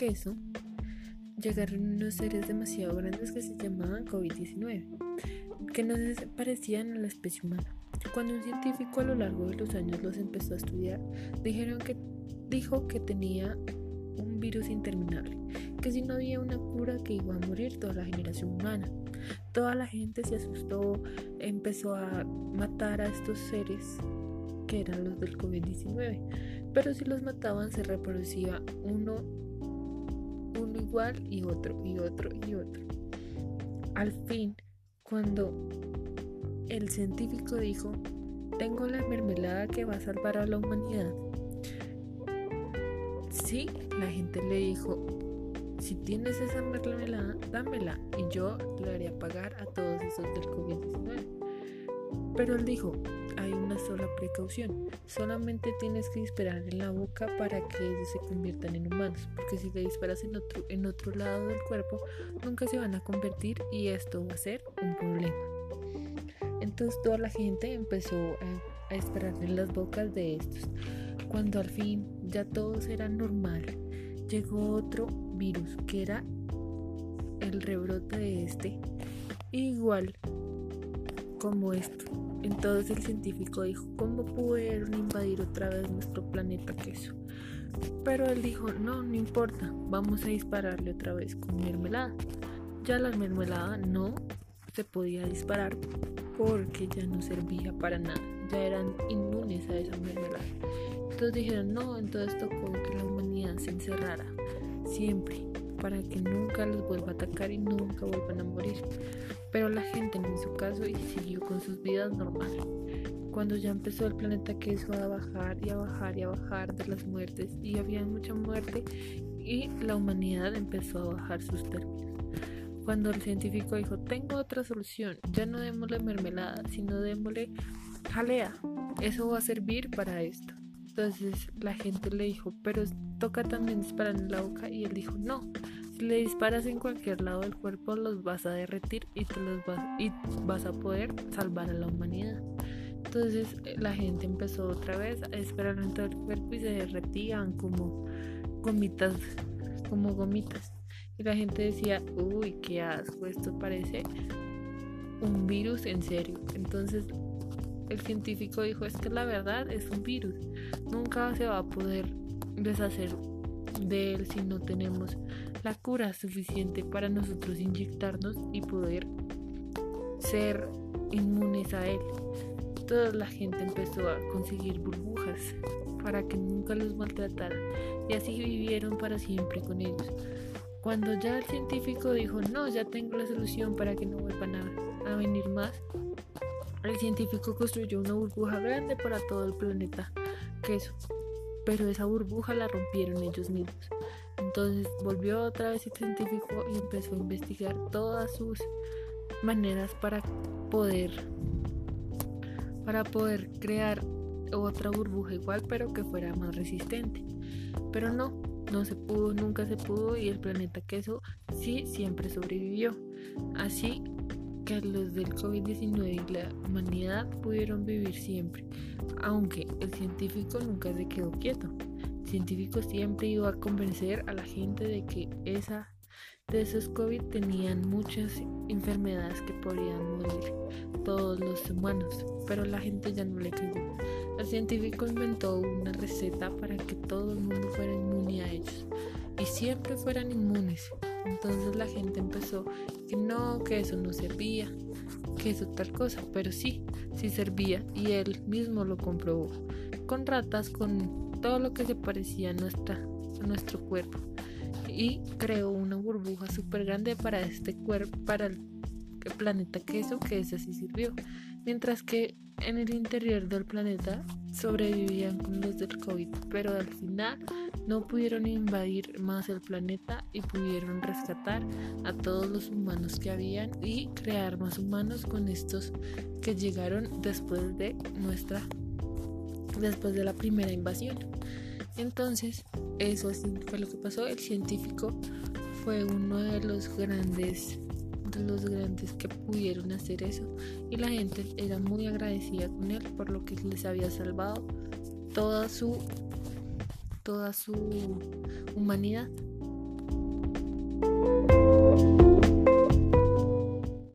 queso llegaron unos seres demasiado grandes que se llamaban COVID-19, que no se parecían a la especie humana. Cuando un científico a lo largo de los años los empezó a estudiar, dijeron que, dijo que tenía un virus interminable, que si no había una cura que iba a morir toda la generación humana. Toda la gente se asustó, empezó a matar a estos seres que eran los del COVID-19, pero si los mataban se reproducía uno, uno igual y otro y otro y otro. Al fin, cuando el científico dijo, tengo la mermelada que va a salvar a la humanidad. Sí, la gente le dijo, si tienes esa mermelada, dámela y yo le haría pagar a todos esos del COVID-19. Pero él dijo, hay una sola precaución, solamente tienes que disparar en la boca para que ellos se conviertan en humanos, porque si le disparas en otro, en otro lado del cuerpo, nunca se van a convertir y esto va a ser un problema. Entonces toda la gente empezó a, esperar en las bocas de estos. Cuando al fin ya todo era normal, llegó otro virus que era el rebrote de este, igual como esto. Entonces el científico dijo, ¿cómo pudieron invadir otra vez nuestro planeta queso? Pero él dijo, no, no importa, vamos a dispararle otra vez con mermelada. Ya la mermelada no se podía disparar porque ya no servía para nada, ya eran inmunes a esa mermelada. Entonces dijeron, no, entonces tocó que la humanidad se encerrara siempre para que nunca los vuelva a atacar y nunca vuelvan a morir. Pero la gente no hizo caso y siguió con sus vidas normales. Cuando ya empezó el planeta que hizo a bajar y a bajar y a bajar de las muertes y había mucha muerte y la humanidad empezó a bajar sus términos. Cuando el científico dijo, tengo otra solución, ya no démosle mermelada, sino démosle jalea, eso va a servir para esto. Entonces la gente le dijo, pero toca también disparar en la boca y él dijo, no, le disparas en cualquier lado del cuerpo los vas a derretir y, te los vas, y vas a poder salvar a la humanidad. Entonces la gente empezó otra vez a disparar en todo el cuerpo y se derretían como gomitas, como gomitas. Y la gente decía, uy, qué asco, esto parece un virus en serio. Entonces el científico dijo, es que la verdad es un virus. Nunca se va a poder deshacer de él si no tenemos la cura suficiente para nosotros inyectarnos y poder ser inmunes a él. Toda la gente empezó a conseguir burbujas para que nunca los maltrataran y así vivieron para siempre con ellos. Cuando ya el científico dijo, no, ya tengo la solución para que no vuelvan a, venir más, el científico construyó una burbuja grande para todo el planeta pero esa burbuja la rompieron ellos mismos. Entonces volvió otra vez el científico y empezó a investigar todas sus maneras para poder para poder crear otra burbuja igual pero que fuera más resistente. Pero no, no se pudo, nunca se pudo y el planeta queso sí siempre sobrevivió. Así que los del COVID-19 y la humanidad pudieron vivir siempre, aunque el científico nunca se quedó quieto. El científico siempre iba a convencer a la gente de que esa de esos COVID tenían muchas enfermedades que podrían morir todos los humanos, pero la gente ya no le creyó. El científico inventó una receta para que todo el mundo fuera inmune a ellos y siempre fueran inmunes. Entonces la gente empezó que no, que eso no servía, que eso tal cosa, pero sí, sí servía y él mismo lo comprobó con ratas, con todo lo que se parecía a, nuestra, nuestro cuerpo y creó una burbuja súper grande para este cuerpo, para el planeta queso, que ese sí sirvió. Mientras que en el interior del planeta sobrevivían con los del COVID, pero al final no pudieron invadir más el planeta y pudieron rescatar a todos los humanos que habían y crear más humanos con estos que llegaron después de nuestra después de la primera invasión. Entonces, eso fue lo que pasó. El científico fue uno de los grandes los grandes que pudieron hacer eso. Y la gente era muy agradecida con él por lo que les había salvado toda su toda su humanidad